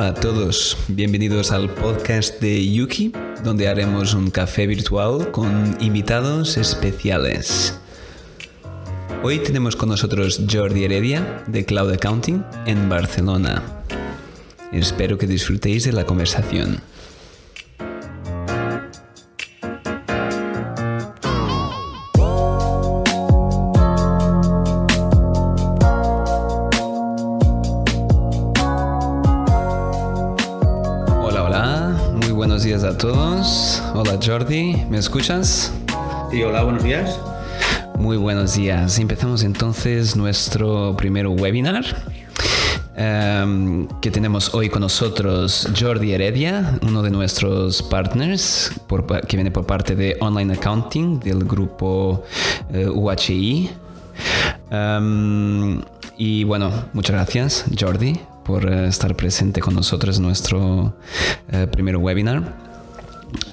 Hola a todos, bienvenidos al podcast de Yuki, donde haremos un café virtual con invitados especiales. Hoy tenemos con nosotros Jordi Heredia de Cloud Accounting en Barcelona. Espero que disfrutéis de la conversación. Todos. Hola Jordi, ¿me escuchas? Sí, hola, buenos días. Muy buenos días. Empezamos entonces nuestro primer webinar. em, que tenemos hoy con nosotros Jordi Heredia, uno de nuestros partners por que viene por parte de Online Accounting del grupo eh, UHI. Em, y bueno, muchas gracias Jordi por eh, estar presente con nosotros en nuestro eh, primer webinar.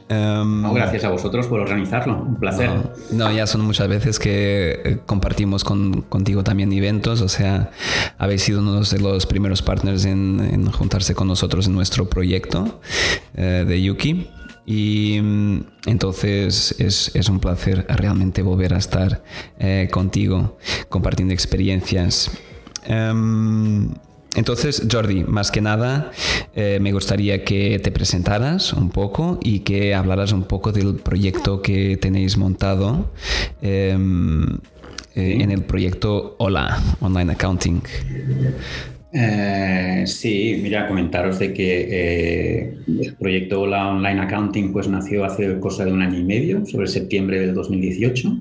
Em, No, gracias a vosotros por organizarlo. Un placer. no, ya son muchas veces que eh, compartimos con- contigo también eventos, o sea, habéis sido uno de los primeros partners en, en juntarse con nosotros en nuestro proyecto eh, de Yuki. Y mm, entonces es, es un placer realmente volver a estar eh, contigo compartiendo experiencias. Em, entonces, Jordi, más que nada, eh, me gustaría que te presentaras un poco y que hablaras un poco del proyecto que tenéis montado em, eh, en el proyecto Hola, Online Accounting. Eh, sí, mira, comentaros de que el proyecto La Online Accounting pues nació hace cosa de un año y medio, sobre septiembre del 2018.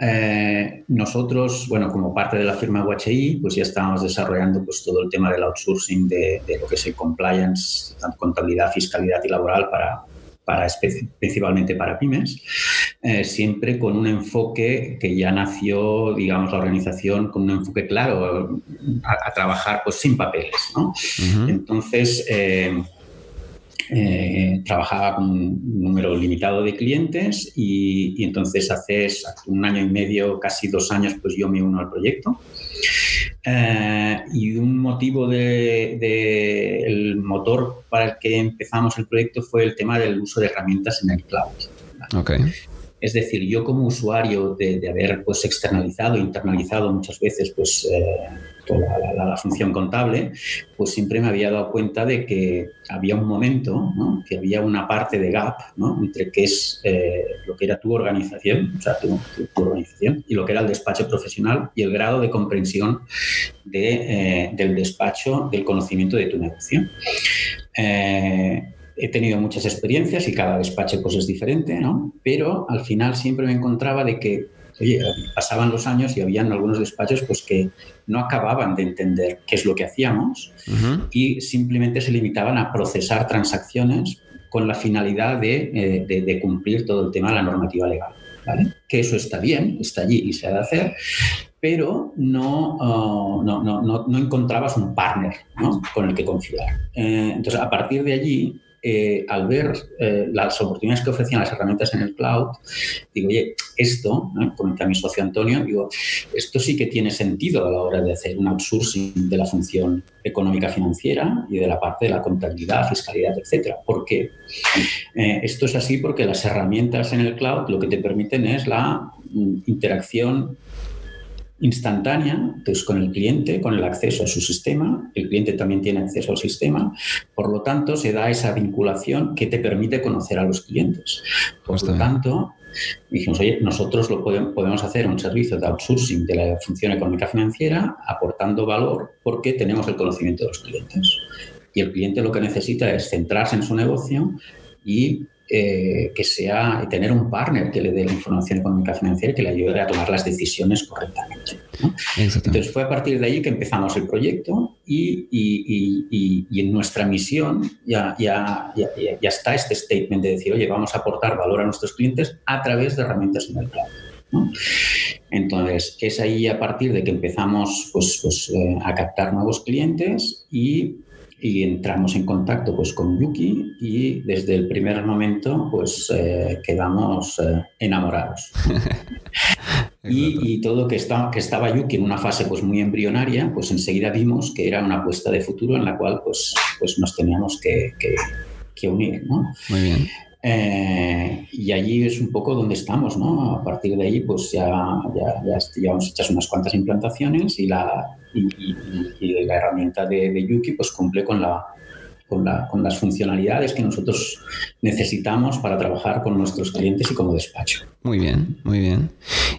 Eh, nosotros, bueno, como parte de la firma UHI, pues ya estábamos desarrollando pues todo el tema del outsourcing de, de lo que es el compliance, contabilidad, fiscalidad y laboral para, para principalmente para pymes, eh, siempre con un enfoque que ya nació, digamos, la organización con un enfoque claro a, a trabajar pues sin papeles, ¿no? Ujú. Entonces, eh, eh, trabajaba con un número limitado de clientes y, entonces hace un año y medio, casi dos años, pues yo me uno al proyecto. Eh, y un motivo del de, el motor para el que empezamos el proyecto fue el tema del uso de herramientas en el cloud. Ok. Es decir, yo como usuario de, haber pues, externalizado, internalizado muchas veces pues, eh, toda la, función contable, pues siempre me había dado cuenta de que había un momento, que había una parte de gap ¿no? entre qué es eh, lo que era tu organización, o sea, tu, organización, y lo que era el despacho profesional y el grado de comprensión eh, del despacho del conocimiento de tu negocio. He tenido muchas experiencias y cada despacho pues es diferente, ¿no? Pero al final siempre me encontraba de que, oye, pasaban los años y habían algunos despachos pues que no acababan de entender qué es lo que hacíamos y simplemente se limitaban a procesar transacciones con la finalidad de, eh, de- de cumplir todo el tema de la normativa legal. ¿vale? Que eso está bien, está allí y se ha de hacer, pero no, ah, no, no, no, no encontrabas un partner con el que confiar. Eh, entonces, a partir de allí, eh, al ver eh, las oportunidades que ofrecían las herramientas en el cloud, digo, oye, esto, ¿no? comenté a mi socio Antonio, digo, esto sí que tiene sentido a la hora de hacer un outsourcing de la función económica financiera y de la parte de la contabilidad, fiscalidad, etcétera. ¿Por qué? Eh, esto es así porque las herramientas en el cloud lo que te permiten es la mm, interacción instantánea entonces, con el cliente, con el acceso a su sistema. El cliente también tiene acceso al sistema. Por lo tanto, se da esa vinculación que te permite conocer a los clientes. Por lo tanto, dijimos, oye, nosotros lo podemos, podemos hacer un servicio de outsourcing de la función económica financiera aportando valor porque tenemos el conocimiento de los clientes. Y el cliente lo que necesita es centrarse en su negocio y eh, que sea tener un partner que le dé la información económica financiera y que le ayude a tomar las decisiones correctamente. ¿no? Entonces fue a partir de ahí que empezamos el proyecto y, y- y- y- en nuestra misión ya, ya, ya, ya- ya está este statement de decir, oye, vamos a aportar valor a nuestros clientes a través de herramientas en el cloud. ¿no? Entonces, es ahí a partir de que empezamos pues, pues, eh, a captar nuevos clientes y, y entramos en contacto pues, con Yuki y desde el primer momento pues, eh, quedamos eh, enamorados. Y, y todo que estaba, que estaba Yuki en una fase pues muy embrionaria, pues enseguida vimos que era una apuesta de futuro en la cual pues, pues nos teníamos que, unir, ¿no? Muy bien. Eh, y allí es un poco donde estamos, ¿no? A partir de ahí, pues ya, ya, ya llevamos hechas unas cuantas implantaciones y la, y, la herramienta de, de, Yuki pues cumple con la, con, las funcionalidades que nosotros necesitamos para trabajar con nuestros clientes y como despacho. Muy bien, muy bien.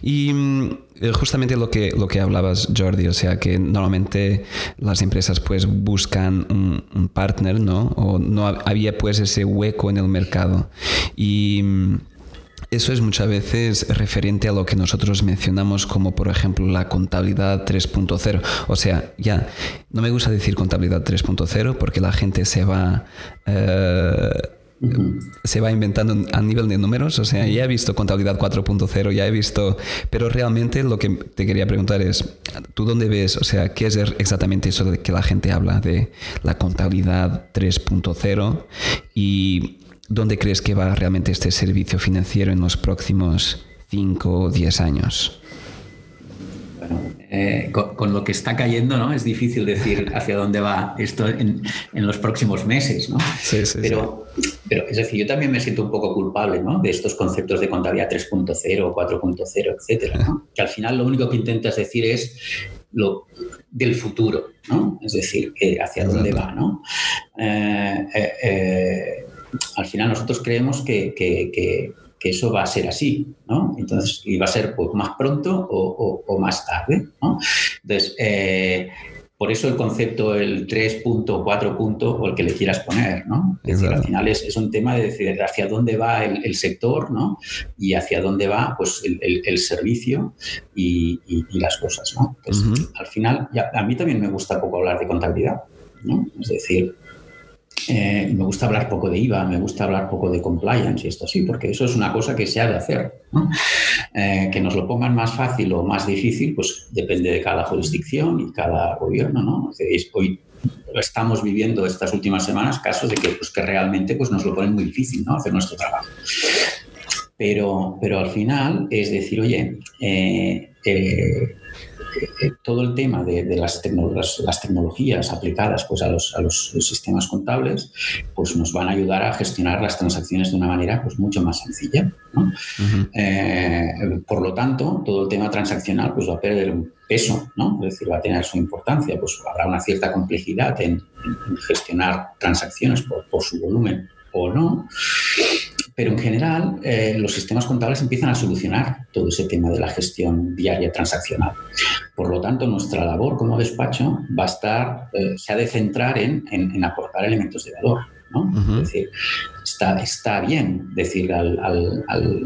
Y mm, eh, justamente lo que, lo que hablabas, Jordi, o sea que normalmente las empresas pues buscan un, un partner, ¿no? O no había pues ese hueco en el mercado. Y mm, eso es muchas veces referente a lo que nosotros mencionamos como por ejemplo la contabilidad 3.0. O sea, ya, no me gusta decir contabilidad 3.0 porque la gente se va... Eh, se va inventando a nivel de números, o sea, ya he visto contabilidad 4.0, ya he visto, pero realmente lo que te quería preguntar es, ¿tú dónde ves, o sea, qué es exactamente eso de que la gente habla de la contabilidad 3.0 y ¿Dónde crees que va realmente este servicio financiero en los próximos 5 o 10 años? Bueno, eh, con, lo que está cayendo, ¿no? Es difícil decir hacia dónde va esto en, los próximos meses, ¿no? Sí, sí, pero, pero, es decir, yo también me siento un poco culpable, ¿no? De estos conceptos de contabilidad 3.0, 4.0, etcétera, ¿no? Que al final lo único que intentas decir es lo del futuro, ¿no? Es decir, hacia dónde va, ¿no? eh, eh al final nosotros creemos que, eso va a ser así, ¿no? Entonces, y va a ser pues, más pronto o, más tarde, ¿no? Entonces, eh, por eso el concepto, el 3.4 o el que le quieras poner, ¿no? Es decir, al final es, un tema de decir hacia dónde va el, sector, ¿no? Y hacia dónde va, pues, el, servicio y, las cosas, ¿no? al final, a mí también me gusta poco hablar de contabilidad, ¿no? Es decir, eh, me gusta hablar poco de IVA, me gusta hablar poco de compliance y esto sí, porque eso es una cosa que se ha de hacer. Eh, que nos lo pongan más fácil o más difícil, pues depende de cada jurisdicción y cada gobierno. ¿no? Hoy estamos viviendo estas últimas semanas casos de que, pues, que realmente pues, nos lo ponen muy difícil ¿no? hacer nuestro trabajo. Pero, pero al final es decir, oye, eh, eh, todo el tema de, las, las, tecnologías aplicadas pues, a, los, a los sistemas contables pues, nos van a ayudar a gestionar las transacciones de una manera pues, mucho más sencilla. Eh, por lo tanto, todo el tema transaccional pues, va a perder un peso, ¿no? es decir, va a tener su importancia, pues habrá una cierta complejidad en, gestionar transacciones por, por su volumen o no. Pero en general, eh, los sistemas contables empiezan a solucionar todo ese tema de la gestión diaria transaccional. Por lo tanto, nuestra labor como despacho va a estar, eh, se ha de centrar en, en, aportar elementos de valor. ¿no? Es decir, está, está bien decir al, al, al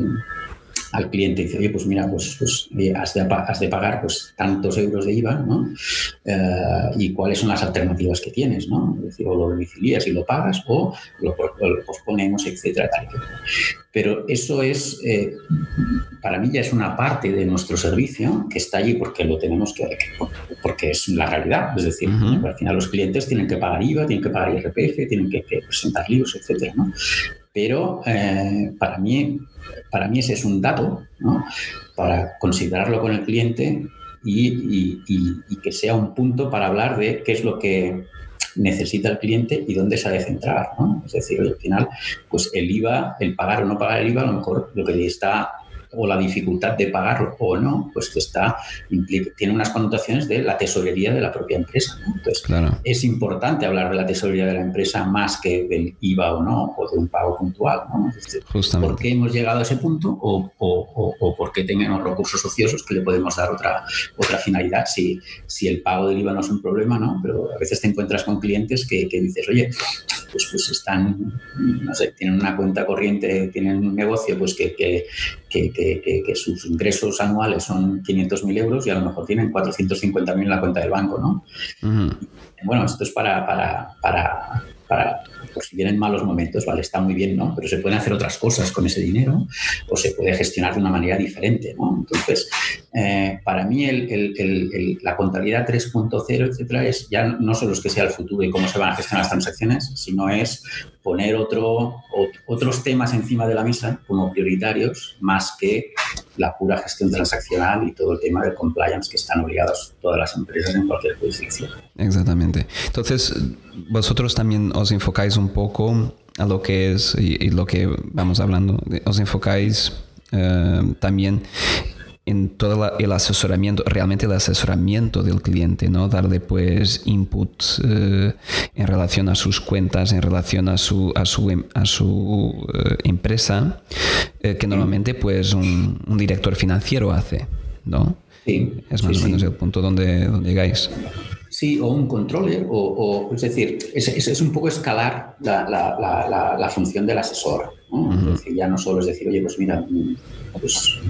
cliente y dice, oye, pues mira, pues, pues has, de, has, de, pagar pues, tantos euros de IVA, ¿no? Eh, y cuáles son las alternativas que tienes, ¿no? Es decir, o lo domicilias y lo pagas o lo, posponemos, etcétera, tal, Pero eso es, eh, para mí ya es una parte de nuestro servicio que está allí porque lo tenemos que, porque es la realidad. Es decir, al final los clientes tienen que pagar IVA, tienen que pagar IRPF, tienen que, presentar libros, etcétera, ¿no? Pero eh, para mí para mí ese es un dato para considerarlo con el cliente y, que sea un punto para hablar de qué es lo que necesita el cliente y dónde se ha de centrar. Es decir, al final, pues el IVA, el pagar o no pagar el IVA, a lo mejor lo que está o la dificultad de pagarlo o no, pues que está, tiene unas connotaciones de la tesorería de la propia empresa. Entonces, es importante hablar de la tesorería de la empresa más que del IVA o no, o de un pago puntual. ¿no? ¿Por qué hemos llegado a ese punto o, o, o, por qué tenemos recursos ociosos que le podemos dar otra, otra finalidad? Si, si el pago del IVA no es un problema, ¿no? Pero a veces te encuentras con clientes que, que dices, oye, pues, pues están, no sé, tienen una cuenta corriente, tienen un negocio pues que, que, que, sus ingresos anuales son 500.000 euros y a lo mejor tienen 450.000 en la cuenta del banco, ¿no? Bueno, esto es para, para, para, para por si vienen malos momentos, vale, está muy bien, ¿no? Pero se pueden hacer otras cosas con ese dinero o se puede gestionar de una manera diferente, ¿no? Entonces, eh, para mí la contabilidad 3.0, etcétera, es ya no solo es que sea el futuro y cómo se van a gestionar las transacciones, sino es poner otro, otros temas encima de la mesa como prioritarios más que la pura gestión transaccional y todo el tema de compliance que están obligados todas las empresas en cualquier jurisdicción. Exactamente. Entonces, vosotros también os enfocáis un poco a lo que es y, lo que vamos hablando, os enfocáis eh, también en todo el asesoramiento, realmente el asesoramiento del cliente, ¿no? Darle pues input eh, en relación a sus cuentas, en relación a su, a su, em, a su eh, empresa, eh, que normalmente pues un, director financiero hace, ¿no? Sí, es más o menos el punto donde, donde llegáis. Sí, o un controller, o, es decir, es, es, un poco escalar la, la, la, la función del asesor. ¿no? es decir, ya no solo es decir, oye, pues mira, mm, pues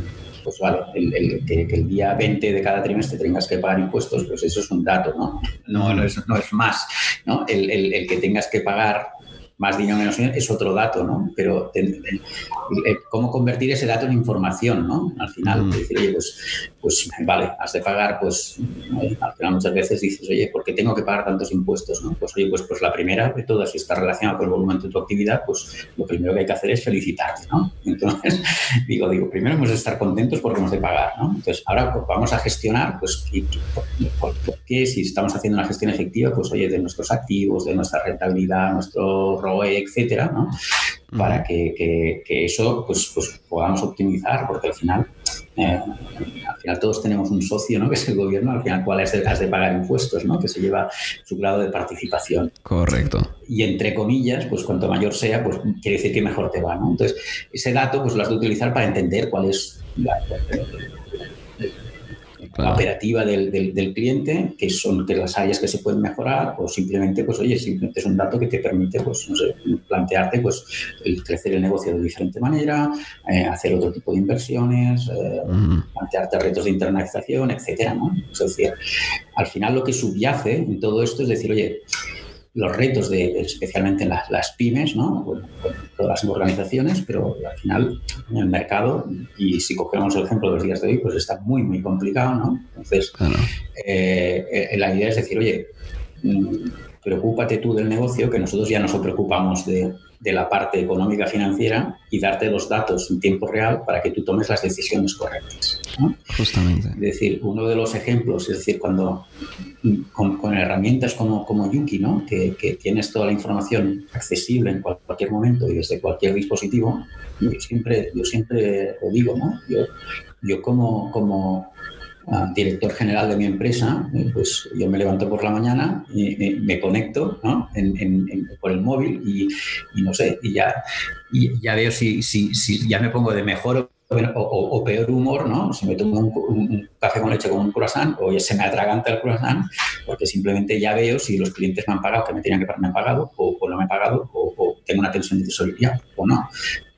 pues vale, el, que, el día 20 de cada trimestre tengas que pagar impuestos, pues eso es un dato, ¿no? No, no, es, no es más, ¿no? El, el, que tengas que pagar más dinero menos dinero es otro dato, ¿no? Pero cómo convertir ese dato en información, ¿no? Al final, decir, oye, pues, pues vale, has de pagar, pues al final muchas veces dices, oye, ¿por qué tengo que pagar tantos impuestos, no? Pues oye, pues, pues la primera de todas, si está relacionada con el volumen de tu actividad, pues lo primero que hay que hacer es felicitarte, ¿no? Entonces, digo, digo, primero hemos de estar contentos porque hemos de pagar, ¿no? Entonces, ahora pues, vamos a gestionar, pues, ¿por, qué? Si estamos haciendo una gestión efectiva, pues oye, de nuestros activos, de nuestra rentabilidad, nuestro etcétera, ¿no? Para que, eso pues, pues, podamos optimizar, porque al final, eh, al final todos tenemos un socio, ¿no? Que es el gobierno, al final cuál es el, has de pagar impuestos, ¿no? Que se lleva su grado de participación. Correcto. Y entre comillas, pues cuanto mayor sea, pues quiere decir que mejor te va, ¿no? Entonces, ese dato pues lo has de utilizar para entender cuál es la, la operativa del, del, cliente, que son que las áreas que se pueden mejorar, o simplemente, pues oye, simplemente es un dato que te permite, pues, no sé, plantearte, pues, el crecer el negocio de diferente manera, eh, hacer otro tipo de inversiones, eh, plantearte retos de internalización, etcétera, ¿no? Es decir, al final lo que subyace en todo esto es decir, oye, los retos de, especialmente en las, pymes, ¿no? Bueno, todas las organizaciones, pero al final en el mercado, y si cogemos el ejemplo de los días de hoy, pues está muy, muy complicado, ¿no? Entonces, eh, eh, la idea es decir, oye, mm, preocúpate tú del negocio, que nosotros ya nos preocupamos de, de la parte económica financiera y darte los datos en tiempo real para que tú tomes las decisiones correctas. Justamente. Es decir, uno de los ejemplos, es decir, cuando con, herramientas como, como Yuki, ¿no? que, que, tienes toda la información accesible en cualquier momento y desde cualquier dispositivo, yo siempre, yo siempre lo digo, ¿no? yo, yo como, como director general de mi empresa, eh, pues yo me levanto por la mañana y me, conecto ¿no? por el móvil y, no sé, y ya, ya veo si, si, si, ya me pongo de mejor o, peor humor, ¿no? Si me tomo un, café con leche con un croissant o se me atraganta el croissant, porque simplemente ya veo si los clientes me han pagado, que me tenían que me han pagado, o, no me han pagado, o, tengo una tensión de tesorería o no.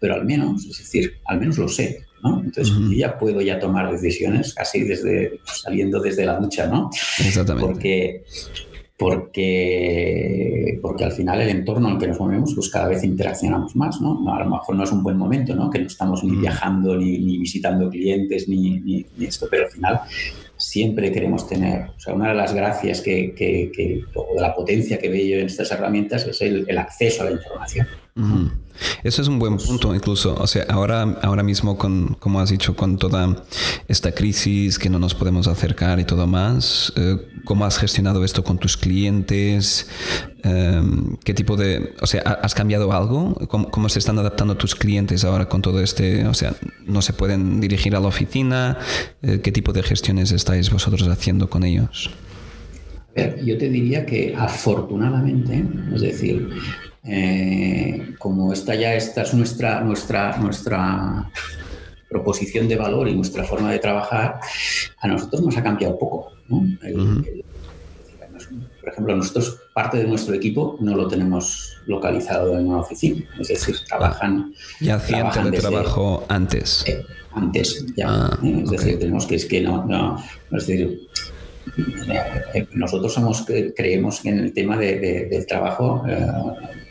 Pero al menos, es decir, al menos lo sé. Entonces yo ya puedo ya tomar decisiones casi desde saliendo desde la ducha, ¿no? Exactamente. Porque porque, porque al final el entorno en el que nos movemos, pues cada vez interaccionamos más, ¿no? A lo mejor no es un buen momento, ¿no? Que no estamos ni viajando, ni, visitando clientes, ni, ni, esto, pero al final siempre queremos tener, o sea, una de las gracias que, que, o de la potencia que veo yo en estas herramientas es el, el acceso a la información. Eso es un buen punto, incluso. O sea, ahora, ahora mismo, con, como has dicho, con toda esta crisis que no nos podemos acercar y todo más, eh, ¿cómo has gestionado esto con tus clientes? Em, ¿Qué tipo de. O sea, ¿has cambiado algo? ¿Cómo, se están adaptando tus clientes ahora con todo este. O sea, no se pueden dirigir a la oficina? Eh, ¿Qué tipo de gestiones estáis vosotros haciendo con ellos? yo te diría que afortunadamente, es decir, eh, como esta ya esta es nuestra, nuestra, nuestra proposición de valor y nuestra forma de trabajar, a nosotros nos ha cambiado poco. por ejemplo, nosotros parte de nuestro equipo no lo tenemos localizado en una oficina, es decir, trabajan... Ya hacían teletrabajo antes. Eh, antes, ya. Ah, es decir, tenemos que es que no, no, es decir, nosotros somos, creemos en el tema del trabajo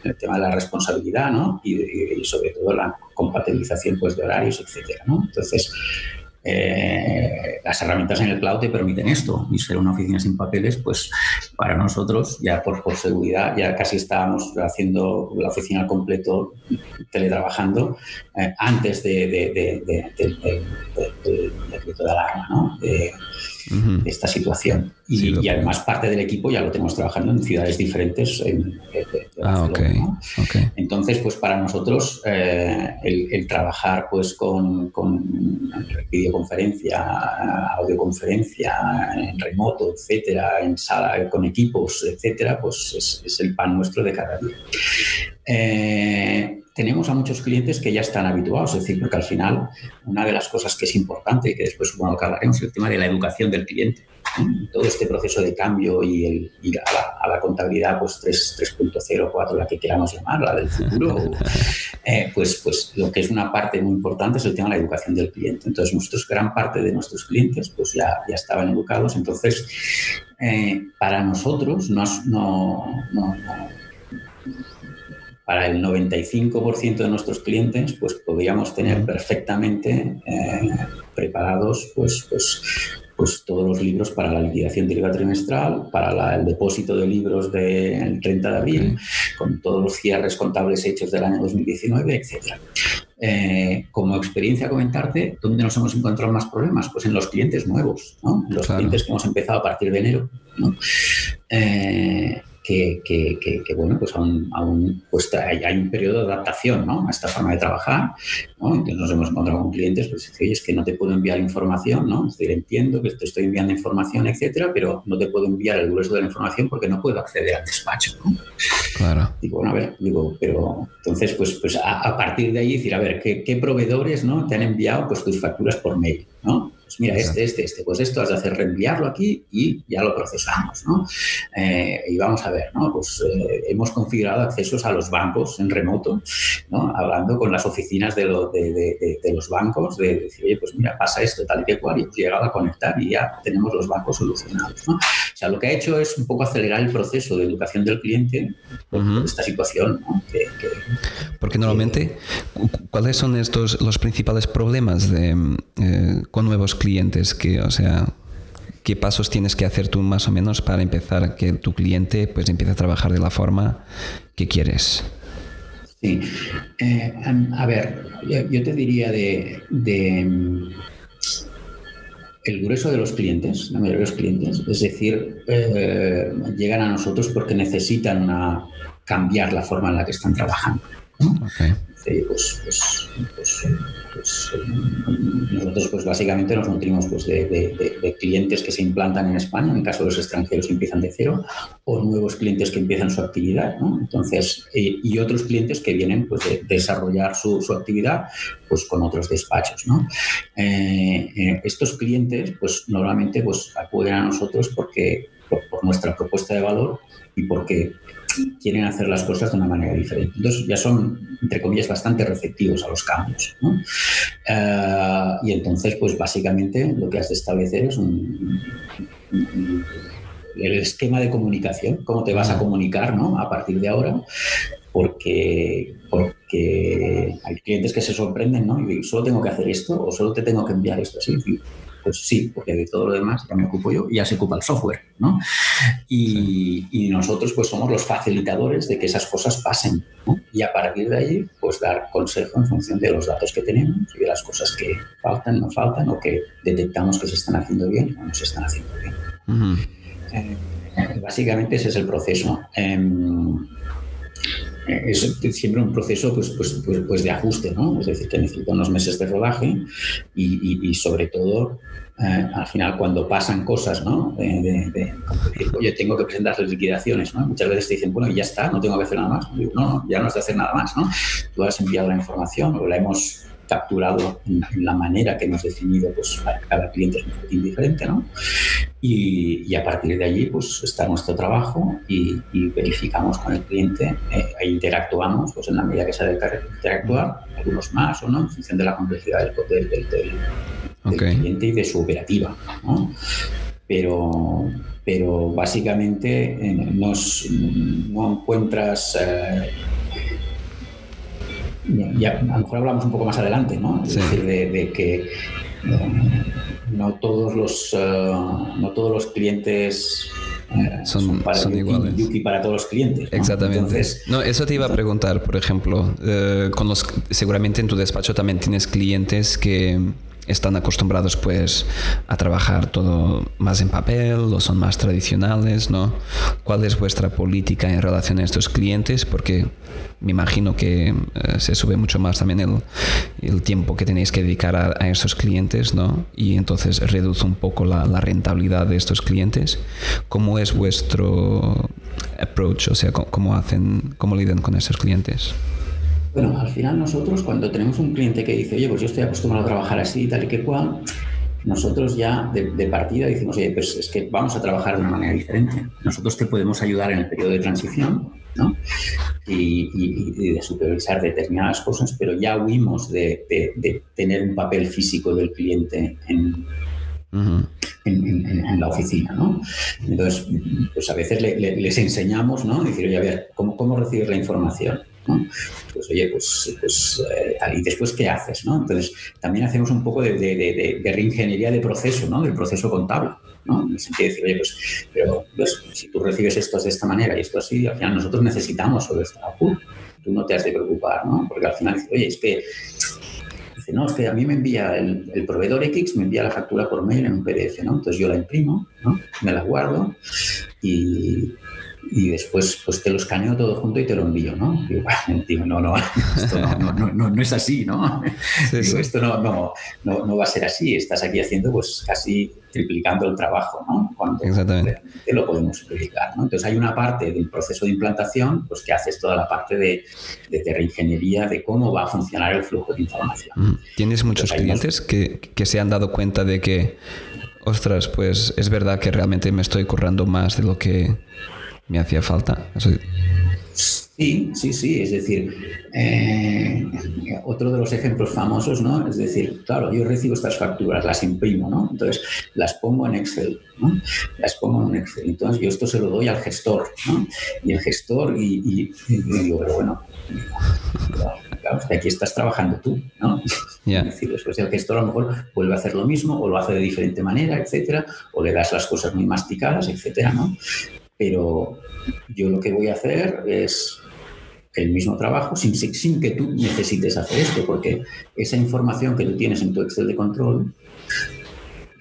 el tema de la responsabilidad, ¿no? Y, sobre todo la compatibilización pues, de horarios, etcétera. Entonces, eh, las herramientas en el cloud te permiten esto. Y ser una oficina sin papeles, pues para nosotros, ya por, por seguridad, ya casi estábamos haciendo la oficina al completo teletrabajando eh, antes de, de, decreto de alarma, ¿no? de esta situación. Y, además parte del equipo ya lo tenemos trabajando en ciudades diferentes. Ah, okay. Entonces, pues para nosotros eh, el, trabajar pues con, con, videoconferencia, audioconferencia, en remoto, etcétera, en sala con equipos, etcétera, pues es, es el pan nuestro de cada día. Eh, tenemos a muchos clientes que ya están habituados, es decir, porque al final una de las cosas que es importante y que después supongo que hablaremos es el tema de la educación del cliente. Todo este proceso de cambio y, el, a, la, contabilidad pues 3.0, 4, la que queramos llamar, la del futuro, eh, pues, pues lo que es una parte muy importante es el tema de la educación del cliente. Entonces, nosotros, gran parte de nuestros clientes pues ya, ya estaban educados. Entonces, eh, para nosotros no, no, no para el 95% de nuestros clientes, pues podríamos tener perfectamente eh, preparados pues, pues, pues todos los libros para la liquidación de IVA trimestral, para el depósito de libros del 30 de abril, con todos los cierres contables hechos del año 2019, etc. Eh, como experiencia comentarte, ¿dónde nos hemos encontrado más problemas? Pues en los clientes nuevos, ¿no? en los clientes que hemos empezado a partir de enero. ¿no? Eh, que, que, bueno, pues aún, aún pues hay, hay, un periodo de adaptación ¿no? a esta forma de trabajar. ¿no? Entonces nos hemos encontrado con clientes, pues oye, es que no te puedo enviar información, ¿no? Es decir, entiendo que te estoy enviando información, etcétera, pero no te puedo enviar el grueso de la información porque no puedo acceder al despacho. ¿no? Claro. Digo, bueno, a ver, digo, pero entonces, pues, pues a, partir de ahí decir, a ver, ¿qué, ¿qué, proveedores ¿no? te han enviado pues, tus facturas por mail? ¿no? Pues mira, este, este, este, pues esto has de hacer reenviarlo aquí y ya lo procesamos, ¿no? Eh, y vamos a ver, ¿no? Pues eh, hemos configurado accesos a los bancos en remoto, ¿no? Hablando con las oficinas de, de, los bancos, de decir, oye, pues mira, pasa esto, tal y que cual, y hemos llegado a conectar y ya tenemos los bancos solucionados, ¿no? O sea, lo que ha hecho es un poco acelerar el proceso de educación del cliente por esta situación, ¿no? Porque normalmente, ¿cuáles son estos los principales problemas de, eh, con nuevos clientes que, o sea, qué pasos tienes que hacer tú más o menos para empezar que tu cliente pues empiece a trabajar de la forma que quieres? Sí. Eh, a ver, yo, te diría de, mm, el grueso de los clientes, la mayoría de los clientes, es decir, eh, llegan a nosotros porque necesitan una, cambiar la forma en la que están trabajando. Pues, pues, pues, pues, nosotros pues básicamente nos nutrimos pues, de, clientes que se implantan en España, en el caso de los extranjeros que empiezan de cero, o nuevos clientes que empiezan su actividad, Entonces, eh, y otros clientes que vienen pues, de, desarrollar su, actividad pues, con otros despachos, eh, eh, estos clientes pues normalmente pues acuden a nosotros porque por nuestra propuesta de valor y porque quieren hacer las cosas de una manera diferente. Entonces ya son, entre comillas, bastante receptivos a los cambios. Eh, y entonces, pues básicamente lo que has de establecer es un, el esquema de comunicación, cómo te vas a comunicar ¿no? a partir de ahora, porque, porque hay clientes que se sorprenden, ¿no? Y solo tengo que hacer esto o solo te tengo que enviar esto así. Pues sí, porque de todo lo demás ya me ocupo yo y ya se ocupa el software, ¿no? Y, nosotros pues somos los facilitadores de que esas cosas pasen, Y a partir de ahí, pues dar consejo en función de los datos que tenemos y de las cosas que faltan, no faltan o que detectamos que se están haciendo bien o no se están haciendo bien. Eh, básicamente ese es el proceso. Em, es siempre un proceso pues, pues, pues, pues, de ajuste, ¿no? Es decir, que necesita unos meses de rodaje y, sobre todo, eh, al final, cuando pasan cosas, ¿no? De, oye, tengo que presentar las liquidaciones, ¿no? Muchas veces te dicen, bueno, ya está, no tengo que hacer nada más. no, no, ya no has de hacer nada más, ¿no? Tú has enviado la información o la hemos capturado en, la manera que hemos definido, pues para cada cliente es un poquito diferente, ¿no? Y, a partir de allí, pues está nuestro trabajo y, verificamos con el cliente eh, e interactuamos, pues en la medida que se debe interactuar, algunos más o no, en función de la complejidad del, del, del, cliente y de su operativa, ¿no? Pero, pero básicamente eh, nos, no encuentras eh, ya, a lo mejor hablamos un poco más adelante, ¿no? Es decir, de, que no todos los, no todos los clientes son, para son iguales. Yuki para todos los clientes. Exactamente. no, eso te iba a preguntar, por ejemplo, con los, seguramente en tu despacho también tienes clientes que están acostumbrados pues a trabajar todo más en papel o son más tradicionales, ¿no? ¿Cuál es vuestra política en relación a estos clientes? Porque me imagino que eh, se sube mucho más también el, el, tiempo que tenéis que dedicar a, a, estos clientes, ¿no? Y entonces reduce un poco la, la, rentabilidad de estos clientes. ¿Cómo es vuestro approach? O sea, ¿cómo hacen, cómo lidian con estos clientes? Bueno, al final nosotros cuando tenemos un cliente que dice, oye, pues yo estoy acostumbrado a trabajar así, tal y que cual, nosotros ya de, partida decimos, oye, pues es que vamos a trabajar de una manera diferente. Nosotros te podemos ayudar en el periodo de transición ¿no? y, de supervisar determinadas cosas, pero ya huimos de, tener un papel físico del cliente en, en, la oficina, ¿no? Entonces, pues a veces les enseñamos, ¿no? Decir, oye, a ver, ¿cómo, cómo recibir la información? Pues oye, pues, pues eh, ¿y después qué haces? ¿no? Entonces, también hacemos un poco de, reingeniería de proceso, ¿no? Del proceso contable, ¿no? En el sentido de decir, oye, pues, pero pues, si tú recibes esto de esta manera y esto así, al final nosotros necesitamos sobre esta Tú no te has de preocupar, ¿no? Porque al final, oye, es que Dice, no, es que a mí me envía el, el, proveedor X, me envía la factura por mail en un PDF, ¿no? Entonces yo la imprimo, ¿no? Me la guardo y, y después pues te lo escaneo todo junto y te lo envío, ¿no? Digo, no, no, esto no, no, no, no, es así, ¿no? Digo, esto no, no, no, va a ser así, estás aquí haciendo pues casi triplicando el trabajo, ¿no? Cuando Exactamente. lo podemos simplificar, ¿no? Entonces hay una parte del proceso de implantación pues que haces toda la parte de, de, reingeniería de cómo va a funcionar el flujo de información. Mm. ¿Tienes muchos clientes que, que se han dado cuenta de que, ostras, pues es verdad que realmente me estoy currando más de lo que me hacía falta. Sí, sí, sí. Es decir, eh, otro de los ejemplos famosos, ¿no? Es decir, claro, yo recibo estas facturas, las imprimo, ¿no? Entonces las pongo en Excel, ¿no? Las pongo en Excel. Entonces yo esto se lo doy al gestor, ¿no? Y el gestor, y, digo, pero bueno, claro, aquí estás trabajando tú, ¿no? Es decir, después el gestor a lo mejor vuelve a hacer lo mismo o lo hace de diferente manera, etcétera, o le das las cosas muy masticadas, etcétera, ¿no? Pero yo lo que voy a hacer es el mismo trabajo sin, sin que tú necesites hacer esto, porque esa información que tú tienes en tu Excel de control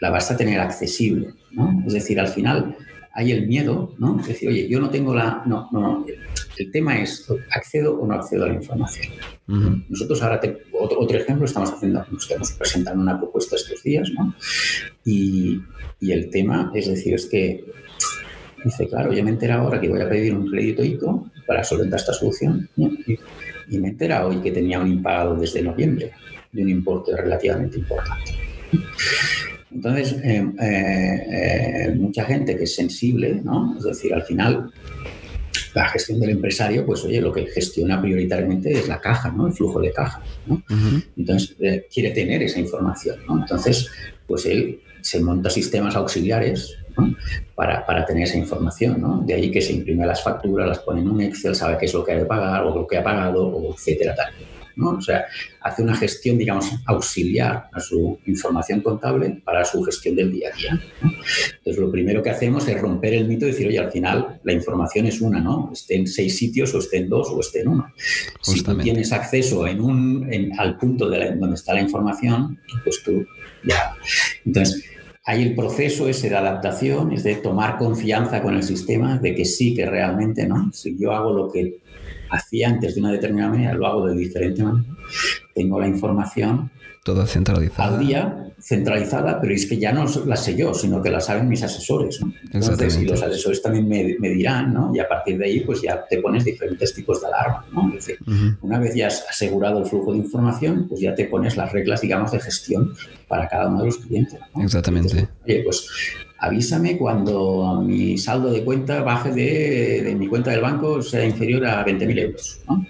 la vas a tener accesible, ¿no? Es decir, al final hay el miedo, ¿no? Es decir, oye, yo no tengo la... No, no, El tema es, ¿accedo o no accedo a la información? Nosotros ahora, otro, otro, ejemplo, estamos haciendo, estamos presentando una propuesta estos días, ¿no? Y, y el tema, es decir, es que Dice, claro, yo me entero ahora que voy a pedir un crédito ICO para solventar esta solución. Y, me entera hoy que tenía un impagado desde noviembre de un importe relativamente importante. Entonces, eh, eh, eh, mucha gente que es sensible, ¿no? Es decir, al final, la gestión del empresario, pues oye, lo que gestiona prioritariamente es la caja, ¿no? El flujo de caja, ¿no? Entonces, quiere tener esa información, ¿no? Entonces, pues él se monta sistemas auxiliares para, para, tener esa información. ¿no? De ahí que se imprime las facturas, las pone en un Excel, sabe qué es lo que ha de pagar o lo que ha pagado, o etcétera. Tal. ¿No? O sea, hace una gestión, digamos, auxiliar a su información contable para su gestión del día a día. Entonces, lo primero que hacemos es romper el mito y decir, oye, al final la información es una, ¿no? Esté en seis sitios o esté en dos o esté en uno. Si tú tienes acceso en un, al punto de donde está la información, pues tú ya. Entonces, hay el proceso ese de adaptación, es de tomar confianza con el sistema, de que sí, que realmente, ¿no? Si yo hago lo que hacía antes de una determinada manera, lo hago de diferente manera, tengo la información Toda centralizada. Al día, centralizada, pero es que ya no la sé yo, sino que la saben mis asesores. Entonces, y los asesores también me, me, dirán, ¿no? Y a partir de ahí, pues ya te pones diferentes tipos de alarma, ¿no? Es decir, una vez ya has asegurado el flujo de información, pues ya te pones las reglas, digamos, de gestión para cada uno de los clientes. Exactamente. oye, pues avísame cuando mi saldo de cuenta baje de, de mi cuenta del banco sea inferior a 20.000 euros, ¿no?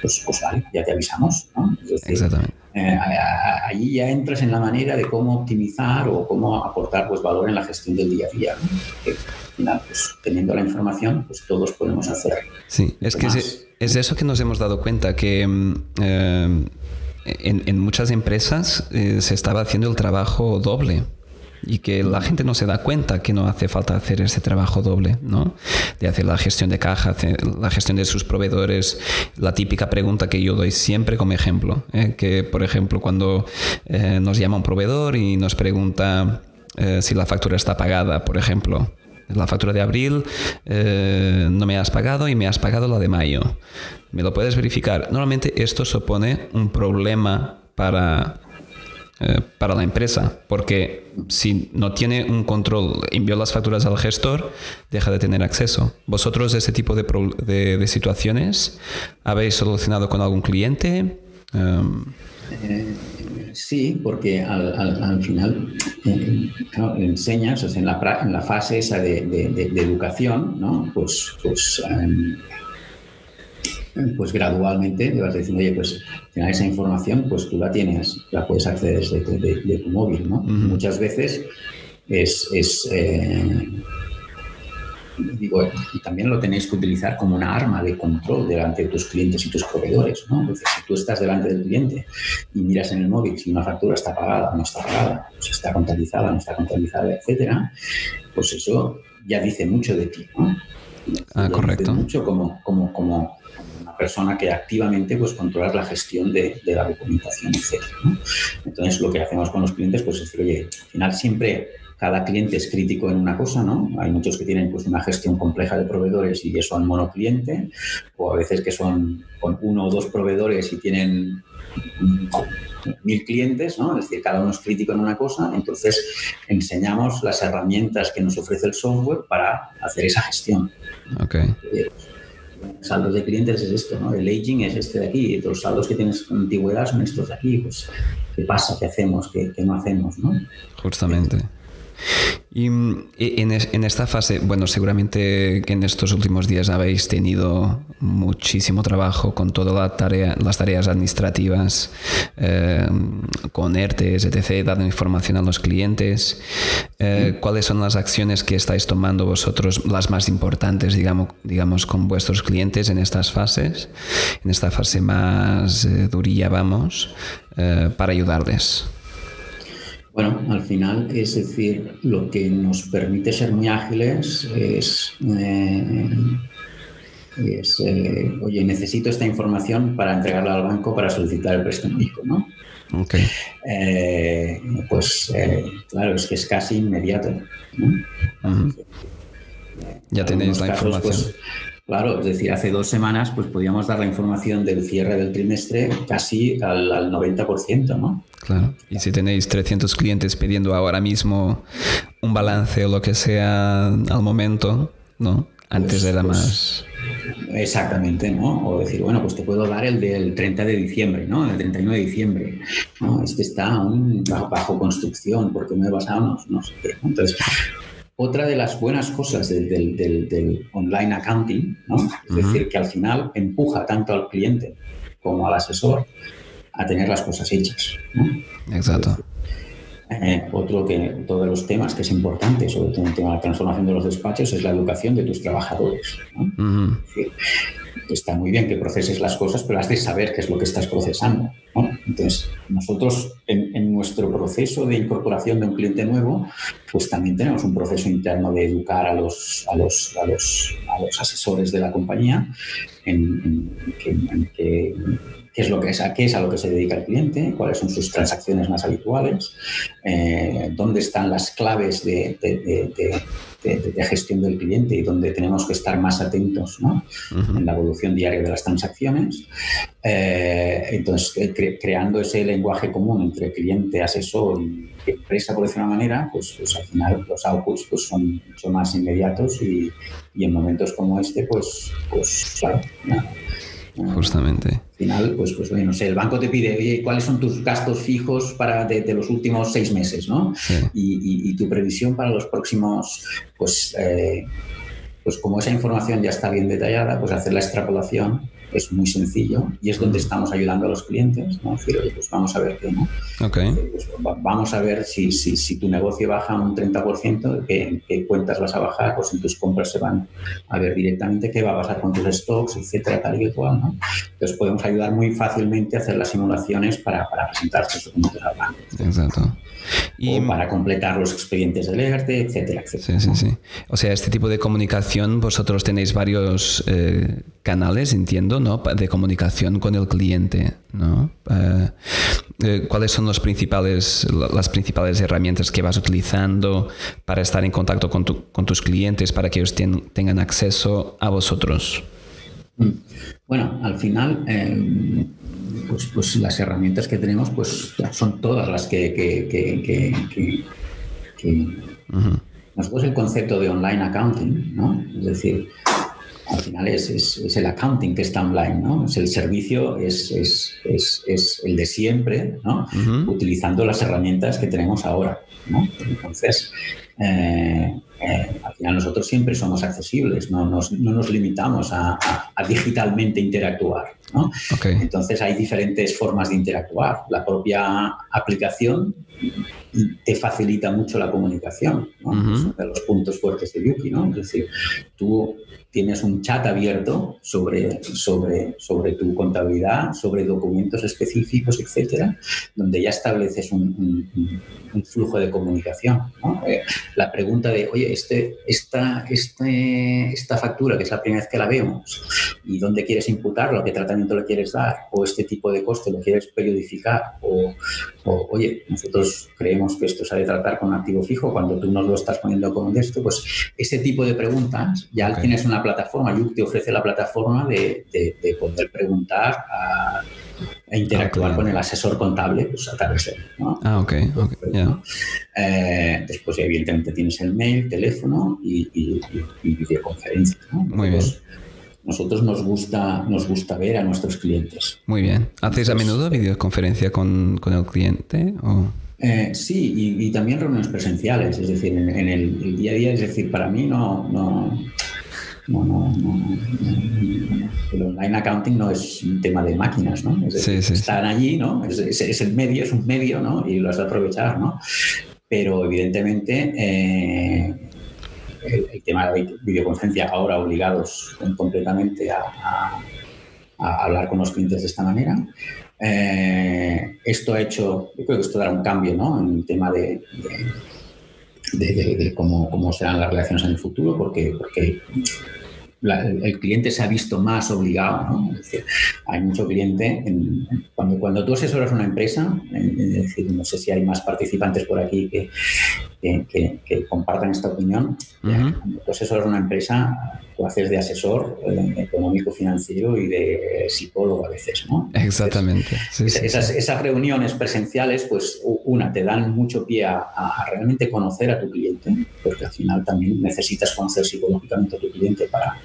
Pues, pues, vale, ya te avisamos. ¿no? Exactamente. Eh, allí ya entras en la manera de cómo optimizar o cómo aportar pues, valor en la gestión del día a día. Que, pues, teniendo la información, pues todos podemos hacer. Sí, es que es, es, eso que nos hemos dado cuenta, que mm, eh, en, en, muchas empresas eh, se estaba haciendo el trabajo doble. Y que la gente no se da cuenta que no hace falta hacer ese trabajo doble, ¿no? De hacer la gestión de caja, la gestión de sus proveedores, la típica pregunta que yo doy siempre como ejemplo, ¿eh? que por ejemplo cuando eh, nos llama un proveedor y nos pregunta eh, si la factura está pagada, por ejemplo, la factura de abril no me has pagado y me has pagado la de mayo. ¿Me lo puedes verificar? Normalmente esto supone un problema para eh, para la empresa, porque si no tiene un control, envió las facturas al gestor, deja de tener acceso. ¿Vosotros ese tipo de, de, situaciones habéis solucionado con algún cliente? Em, eh, sí, porque al, final eh, enseñas, en, la, en, la, fase esa de, de educación, ¿no? pues, pues em, pues gradualmente le vas diciendo, oye, pues esa información, pues tú la tienes, la puedes acceder desde tu móvil, ¿no? Muchas veces es, eh, digo, y también lo tenéis que utilizar como una arma de control delante de tus clientes y tus proveedores, ¿no? Entonces, si tú estás delante del cliente y miras en el móvil si una factura está pagada o no está pagada, si está contabilizada o no está contabilizada, etcétera, pues eso ya dice mucho de ti, ¿no? Ah, correcto. mucho como, como, como persona que activamente pues controlas la gestión de, la documentación, etc. Entonces, lo que hacemos con los clientes pues es decir, oye, al final siempre cada cliente es crítico en una cosa, ¿no? Hay muchos que tienen pues una gestión compleja de proveedores y son monocliente, o a veces que son con uno o dos proveedores y tienen mil clientes, ¿no? Es decir, cada uno es crítico en una cosa, entonces enseñamos las herramientas que nos ofrece el software para hacer esa gestión. Okay. Saldos de clientes es esto, ¿no? El aging es este de aquí, los saldos que tienes con antigüedad son estos de aquí, pues ¿qué pasa? ¿Qué hacemos? ¿Qué, qué no hacemos? ¿no? Justamente. Y en, esta fase, bueno, seguramente que en estos últimos días habéis tenido muchísimo trabajo con todas la tarea, las tareas administrativas, eh, con ERTES, etc., dando información a los clientes. Eh, ¿Cuáles son las acciones que estáis tomando vosotros, las más importantes, digamos, digamos con vuestros clientes en estas fases, en esta fase más eh, durilla, vamos, para ayudarles? Bueno, al final, es decir, lo que nos permite ser muy ágiles es, eh, eh, oye, necesito esta información para entregarla al banco para solicitar el préstamo ¿no? Okay. Eh, pues claro, es que es casi inmediato. Ya tenéis la pues, información. Claro, es decir, hace dos semanas pues podíamos dar la información del cierre del trimestre casi al, 90%, ¿no? Claro, y si tenéis 300 clientes pidiendo ahora mismo un balance o lo que sea al momento, ¿no? Antes pues, era pues, más... Exactamente, ¿no? O decir, bueno, pues te puedo dar el del 30 de diciembre, ¿no? El 31 de diciembre. ¿no? Este está aún bajo construcción porque no he basado, no, sé qué. Entonces, otra de las buenas cosas del, online accounting, es decir, que al final empuja tanto al cliente como al asesor a tener las cosas hechas. Exacto. Eh, otro que todos los temas que es importante, sobre todo el tema de la transformación de los despachos, es la educación de tus trabajadores está muy bien que proceses las cosas, pero has de saber qué es lo que estás procesando. Entonces, nosotros en, nuestro proceso de incorporación de un cliente nuevo, pues también tenemos un proceso interno de educar a los, a los, a los, asesores de la compañía en, qué es lo que es, a qué es a lo que se dedica el cliente, cuáles son sus transacciones más habituales, eh, dónde están las claves de de, gestión del cliente y donde tenemos que estar más atentos en la evolución diaria de las transacciones. Eh, entonces, eh, creando ese lenguaje común entre cliente, asesor y empresa, por decir una manera, pues, pues al final los outputs pues, son mucho más inmediatos y, y en momentos como este, pues, pues claro. Justamente. Al final, pues, pues no sé, el banco te pide, oye, ¿cuáles son tus gastos fijos para de, los últimos seis meses, ¿no? Y, tu previsión para los próximos, pues, eh, pues como esa información ya está bien detallada, pues hacer la extrapolación es muy sencillo y es donde estamos ayudando a los clientes. ¿no? Decir, pues vamos a ver qué, ¿no? Okay. Pues vamos a ver si, si, si, tu negocio baja un 30%, ¿qué, ¿qué, cuentas vas a bajar? Pues en tus compras se van a ver directamente qué va a pasar con tus stocks, etcétera, tal y cual. ¿no? Entonces podemos ayudar muy fácilmente a hacer las simulaciones para, para presentar estos documentos al banco. Exacto. Y, o para completar los expedientes del ERTE, etcétera, etcétera. Sí, sí, sí. O sea, este tipo de comunicación, vosotros tenéis varios eh, canales, entiendo, ¿no? De comunicación con el cliente, ¿no? Eh, eh, ¿Cuáles son los principales, las principales herramientas que vas utilizando para estar en contacto con, tu, con tus clientes, para que ellos ten, tengan acceso a vosotros? Mm. Bueno, al final pues, pues las herramientas que tenemos pues son todas las que, que, que, que nosotros el concepto de online accounting, ¿no? Es decir, al final es, es, es, el accounting que está online, ¿no? Es el servicio, es, es el de siempre, ¿no? Utilizando las herramientas que tenemos ahora, ¿no? Entonces, eh, eh, al final nosotros siempre somos accesibles, no nos, no nos limitamos a, a, digitalmente interactuar. ¿no? Entonces hay diferentes formas de interactuar. La propia aplicación te facilita mucho la comunicación, ¿no? es uno de los puntos fuertes de Yuki. ¿no? Es decir, tú tienes un chat abierto sobre, sobre, sobre tu contabilidad, sobre documentos específicos, etcétera, donde ya estableces un, un, flujo de comunicación. ¿no? Eh, la pregunta de, oye, este, esta, este, esta factura, que es la primera vez que la vemos, y dónde quieres imputarlo, qué tratamiento le quieres dar, o este tipo de coste lo quieres periodificar, o, o oye, nosotros creemos que esto se ha de tratar con un activo fijo, cuando tú nos lo estás poniendo con esto, pues ese tipo de preguntas ya okay. tienes una plataforma, Yuk te ofrece la plataforma de, de, de poder preguntar a, e interactuar okay. con el asesor contable pues, a través de él. ¿no? Ah, ok. okay. Yeah. ¿no? Eh, después, evidentemente, tienes el mail, teléfono y, y, y videoconferencia. ¿no? Muy bien. Nosotros nos gusta, nos gusta ver a nuestros clientes. Muy bien. ¿Haces a menudo videoconferencia con, con el cliente? O? Eh, sí, y, y, también reuniones presenciales, es decir, en, en el, el, día a día, es decir, para mí no, no, no, no, no, el online accounting no es un tema de máquinas, ¿no? Es decir, sí, sí, están sí. allí, ¿no? Es, es, es, el medio, es un medio, ¿no? Y lo has de aprovechar, ¿no? Pero evidentemente eh, el, tema de la videoconferencia ahora obligados completamente a, hablar con los clientes de esta manera. Eh, esto ha hecho, yo creo que esto dará un cambio ¿no? en el tema de, cómo, serán las relaciones en el futuro, porque, porque la, el cliente se ha visto más obligado. ¿no? Es decir, hay mucho cliente, en, cuando, cuando tú asesoras una empresa, es decir, no sé si hay más participantes por aquí que, que, que, que compartan esta opinión, uh -huh. cuando tú asesoras una empresa, tú haces de asesor eh, económico, financiero y de psicólogo a veces, ¿no? Exactamente. Sí, sí, esas, sí. esas, reuniones presenciales, pues una, te dan mucho pie a, a, realmente conocer a tu cliente, porque al final también necesitas conocer psicológicamente a tu cliente para,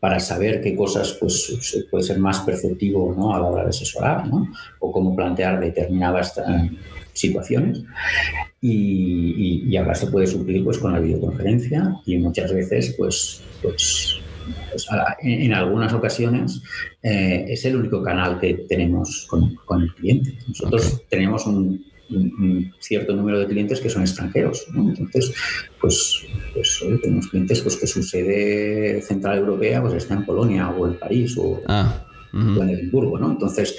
para saber qué cosas pues, puede ser más perceptivo ¿no? a la hora de asesorar, ¿no? o cómo plantear determinadas uh, situaciones. Y, y, y, ahora se puede suplir pues, con la videoconferencia y muchas veces pues, pues, pues en, en, algunas ocasiones eh, es el único canal que tenemos con, con el cliente. Nosotros okay. tenemos un, un, un, cierto número de clientes que son extranjeros. ¿no? Entonces, pues, pues tenemos clientes pues, que su sede central europea pues, está en Polonia o en París o, ah. Uh -huh. o en Edimburgo, ¿no? Entonces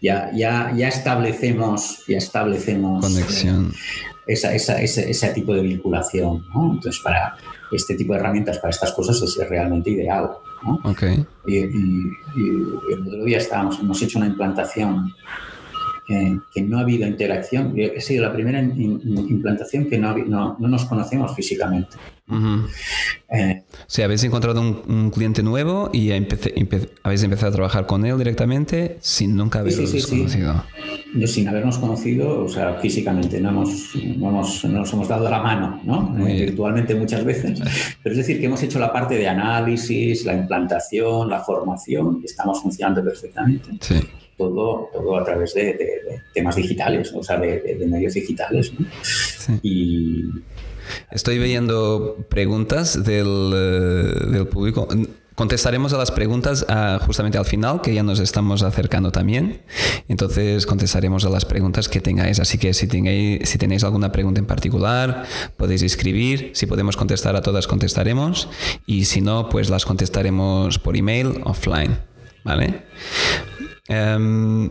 ya, ya, ya establecemos, ya establecemos conexión. Eh, esa, esa, ese, ese, tipo de vinculación, ¿no? Entonces para este tipo de herramientas para estas cosas es realmente ideal, ¿no? Okay. Y, y, y, el otro día estábamos, hemos hecho una implantación eh, que no ha habido interacción. He sido la primera in, in, implantación que no, no, no, nos conocemos físicamente. Uh -huh. eh, o sea, habéis encontrado un, un cliente nuevo y empecé, empe, habéis empezado a trabajar con él directamente sin nunca haberlos sí, sí, sí, conocido. Yo, sin habernos conocido, o sea, físicamente, no, hemos, no, hemos, no nos hemos dado la mano, ¿no? Eh, virtualmente muchas veces. Pero es decir, que hemos hecho la parte de análisis, la implantación, la formación, y estamos funcionando perfectamente. Sí todo, todo a través de, de, de, temas digitales, o sea, de, de medios digitales. ¿no? Sí. Y Estoy viendo preguntas del, uh, del, público. contestaremos a las preguntas ah, justamente al final, que ya nos estamos acercando también. Entonces contestaremos a las preguntas que tengáis. Así que si tenéis, si tenéis alguna pregunta en particular, podéis escribir. Si podemos contestar a todas, contestaremos. Y si no, pues las contestaremos por email offline. ¿Vale? Em,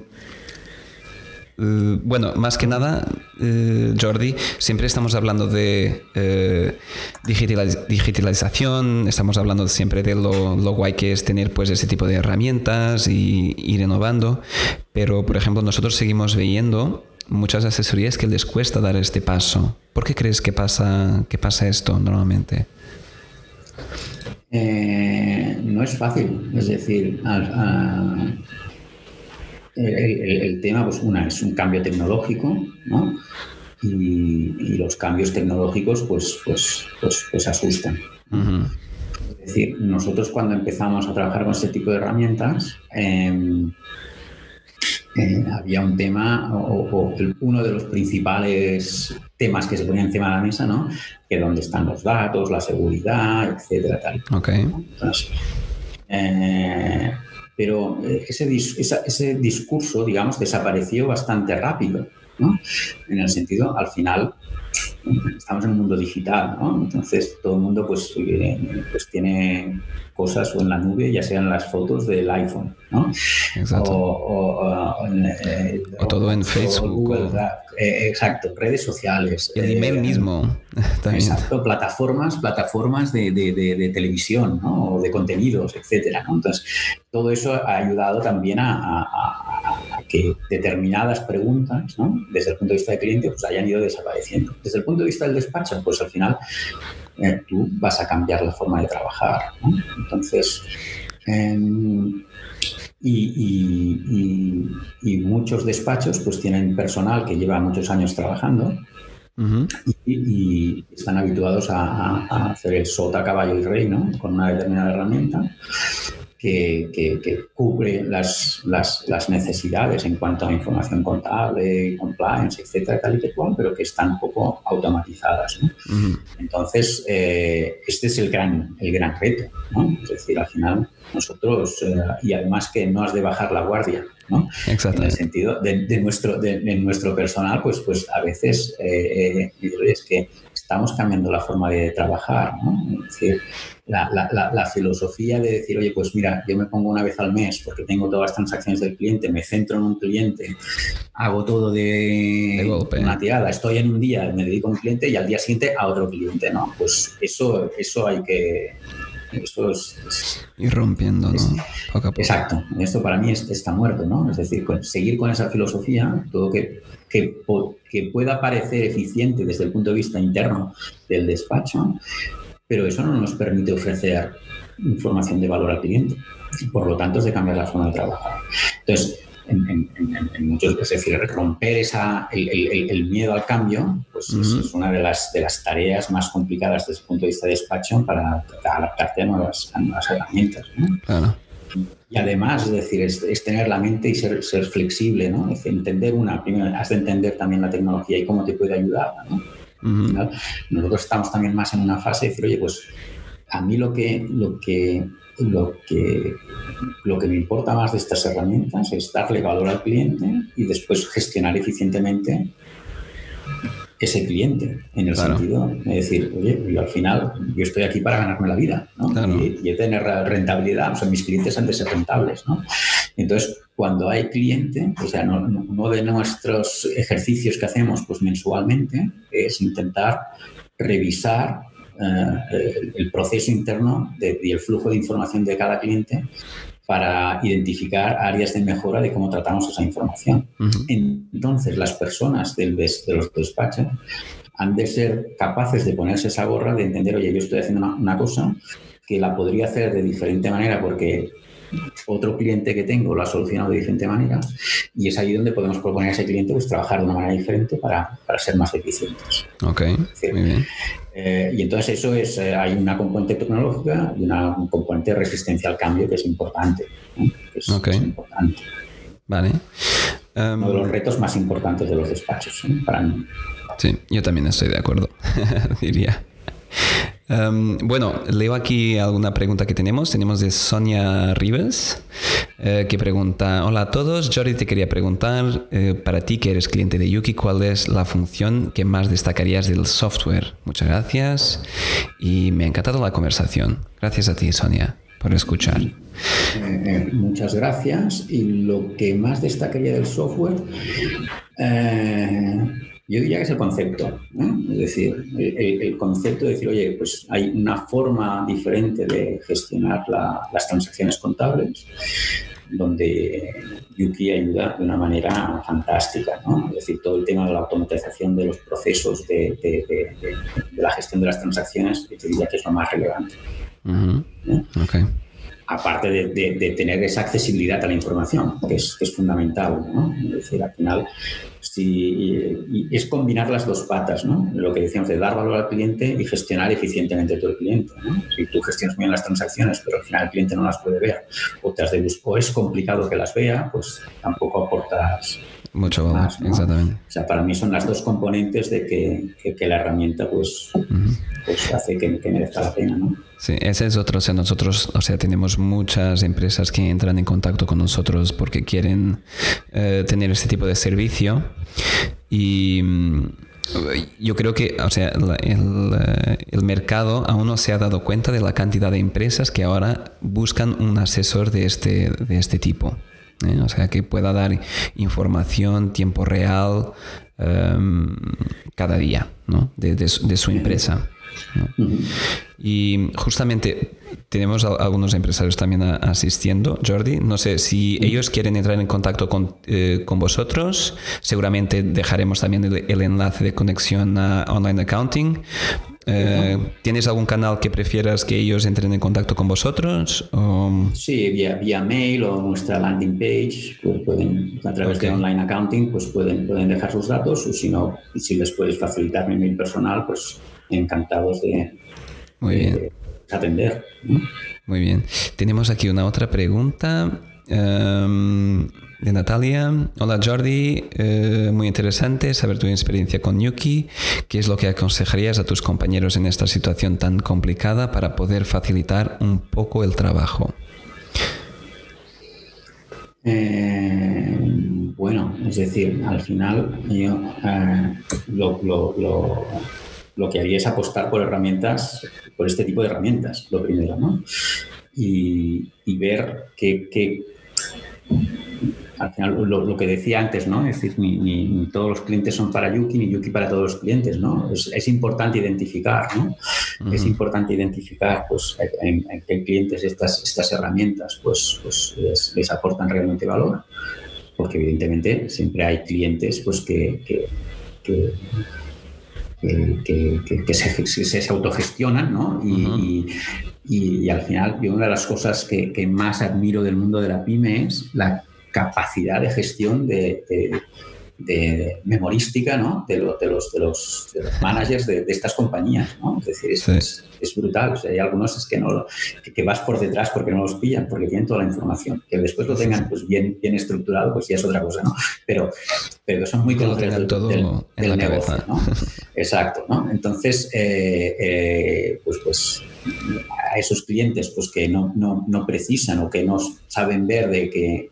eh, bueno, más que nada, eh, Jordi, siempre estamos hablando de eh, digitalización, estamos hablando siempre de lo, guay que es tener pues ese tipo de herramientas y ir innovando, pero por ejemplo nosotros seguimos viendo muchas asesorías que les cuesta dar este paso. ¿Por qué crees que pasa, que pasa esto normalmente? no es fácil, es decir, el, tema, pues una, es un cambio tecnológico, ¿no? Y, los cambios tecnológicos, pues, pues, pues, pues asustan. Es decir, nosotros cuando empezamos a trabajar con este tipo de herramientas, em, eh, había un tema, o, uno de los principales temas que se ponían encima de la mesa, ¿no? Que dónde están los datos, la seguridad, etcétera, tal. Okay. Eh, pero eh, ese, discurso, digamos, desapareció bastante rápido, ¿no? En el sentido, al final, estamos en un mundo digital, ¿no? Entonces todo el mundo pues, eh, pues tiene cosas o en la nube, ya sean las fotos del iPhone, ¿no? Exacto. O, eh, todo en Facebook. Eh, exacto, redes sociales. El email mismo. También. Exacto, plataformas, plataformas de, de, televisión, ¿no? O de contenidos, etcétera. Entonces, todo eso ha ayudado también a, que determinadas preguntas, ¿no? Desde el punto de vista del cliente, pues hayan ido desapareciendo. Desde el punto de vista del despacho, pues al final eh, tú vas a cambiar la forma de trabajar. Entonces, em, y, muchos despachos pues tienen personal que lleva muchos años trabajando y, están habituados a, hacer el sota, caballo y rey ¿no? con una determinada herramienta que, cubre las, las, necesidades en cuanto a información contable, compliance, etcétera, tal y cual, pero que están un poco automatizadas. Entonces, eh, este es el gran, el gran reto. ¿no? Es decir, al final, nosotros, eh, y además que no has de bajar la guardia, ¿no? En el sentido de, nuestro, de, nuestro personal, pues, pues a veces eh, es que estamos cambiando la forma de trabajar, ¿no? Es decir, la, filosofía de decir, oye, pues mira, yo me pongo una vez al mes porque tengo todas las transacciones del cliente, me centro en un cliente, hago todo de, una tirada, estoy en un día, me dedico a un cliente y al día siguiente a otro cliente, ¿no? Pues eso, eso hay que... Eso es, Ir rompiendo, ¿no? Exacto. Esto para mí está muerto, ¿no? Es decir, seguir con esa filosofía, todo que, que, que pueda parecer eficiente desde el punto de vista interno del despacho, pero eso no nos permite ofrecer información de valor al cliente. Por lo tanto, es de cambiar la forma de trabajar. Entonces, en, muchos, es decir, romper esa, el, miedo al cambio, pues es, una de las, de las tareas más complicadas desde el punto de vista de despacho para adaptarte a nuevas, herramientas. Y además, es decir, es, tener la mente y ser, ser flexible, ¿no? Es entender una, primero has de entender también la tecnología y cómo te puede ayudar, ¿no? Nosotros estamos también más en una fase de decir, oye, pues a mí lo que, lo que, lo que, lo que me importa más de estas herramientas es darle valor al cliente y después gestionar eficientemente ese cliente, en el sentido de decir, oye, yo al final yo estoy aquí para ganarme la vida ¿no? y, y, tener rentabilidad, o sea, mis clientes han de ser rentables. ¿no? Entonces, cuando hay cliente, o sea, no, uno de nuestros ejercicios que hacemos pues, mensualmente es intentar revisar eh, el, proceso interno y el flujo de información de cada cliente para identificar áreas de mejora de cómo tratamos esa información. Entonces, las personas del, de los despachos han de ser capaces de ponerse esa gorra, de entender, oye, yo estoy haciendo una, cosa que la podría hacer de diferente manera porque otro cliente que tengo lo ha solucionado de diferente manera y es ahí donde podemos proponer a ese cliente pues, trabajar de una manera diferente para, para ser más eficientes. Ok, muy bien. Eh, y entonces eso es, eh, hay una componente tecnológica y una un componente de resistencia al cambio que es importante. es, importante. Vale. Uno de los em, retos más importantes de los despachos para mí. Sí, yo también estoy de acuerdo, diría. Em, bueno, leo aquí alguna pregunta que tenemos. Tenemos de Sonia Rivas, eh, que pregunta, hola a todos, Jordi te quería preguntar, eh, para ti que eres cliente de Yuki, ¿cuál es la función que más destacarías del software? Muchas gracias y me ha encantado la conversación. Gracias a ti, Sonia, por escuchar. Eh, muchas gracias. Y lo que más destacaría del software, yo diría que es el concepto. Es decir, el, concepto de decir, oye, pues hay una forma diferente de gestionar las transacciones contables donde Yuki ayuda de una manera fantástica. ¿no? Es decir, todo el tema de la automatización de los procesos de, la gestión de las transacciones, yo diría que es lo más relevante. Aparte de, tener esa accesibilidad a la información, que es, fundamental. ¿no? Es decir, al final y es combinar las dos patas, ¿no? Lo que decíamos de dar valor al cliente y gestionar eficientemente todo el cliente. Si tú gestionas bien las transacciones, pero al final el cliente no las puede ver, o, te has de, o es complicado que las vea, pues tampoco aportas mucho valor, exactamente. O sea, para mí son las dos componentes de que, que, la herramienta pues, pues hace que, que, merezca la pena, ¿no? Sí, ese es otro. O sea, nosotros, o sea, tenemos muchas empresas que entran en contacto con nosotros porque quieren eh, tener este tipo de servicio y mm, yo creo que o sea, el, eh, el, mercado aún no se ha dado cuenta de la cantidad de empresas que ahora buscan un asesor de este, de este tipo. ¿Eh? O sea, que pueda dar información tiempo real em, cada día ¿no? de, de, su empresa. Y justamente tenemos algunos empresarios también asistiendo, Jordi. No sé si ellos quieren entrar en contacto con, eh, con vosotros. Seguramente dejaremos también el, enlace de conexión a Online Accounting. Eh, ¿Tienes algún canal que prefieras que ellos entren en contacto con vosotros? Sí, vía, vía, mail o nuestra landing page, pues pueden, a través de Online Accounting, pues pueden, pueden dejar sus datos o si no, si les puedes facilitar mi mail personal, pues encantados de, Muy bien. atender. Muy bien. Tenemos aquí una otra pregunta. Em, de Natalia. Hola Jordi, eh, muy interesante saber tu experiencia con Yuki. ¿Qué es lo que aconsejarías a tus compañeros en esta situación tan complicada para poder facilitar un poco el trabajo? Eh, bueno, es decir, al final yo eh, lo, lo que haría es apostar por herramientas, por este tipo de herramientas, lo primero, ¿no? Y, ver que, al final lo, que decía antes, ¿no? Es decir, ni, todos los clientes son para Yuki, ni Yuki para todos los clientes, ¿no? Es, importante identificar, ¿no? Es importante identificar, pues, en, qué clientes estas, estas herramientas, pues, pues les, aportan realmente valor. Porque evidentemente siempre hay clientes, pues, que que, se, autogestionan, ¿no? Y, y, al final, una de las cosas que, más admiro del mundo de la pyme es la capacidad de gestión de, de memorística ¿no? de, de, los, de, los, de los managers de, estas compañías. ¿no? Es decir, es, es, brutal. O sea, hay algunos es que, no, que, vas por detrás porque no los pillan, porque tienen toda la información. Que después lo tengan pues, bien, bien estructurado, pues ya es otra cosa. ¿no? Pero, pero son muy conocedores todo del, en la negocio. Cabeza. ¿no? Exacto. ¿no? Entonces, eh, eh, pues, pues a esos clientes pues, que no, no, no, precisan o que no saben ver de que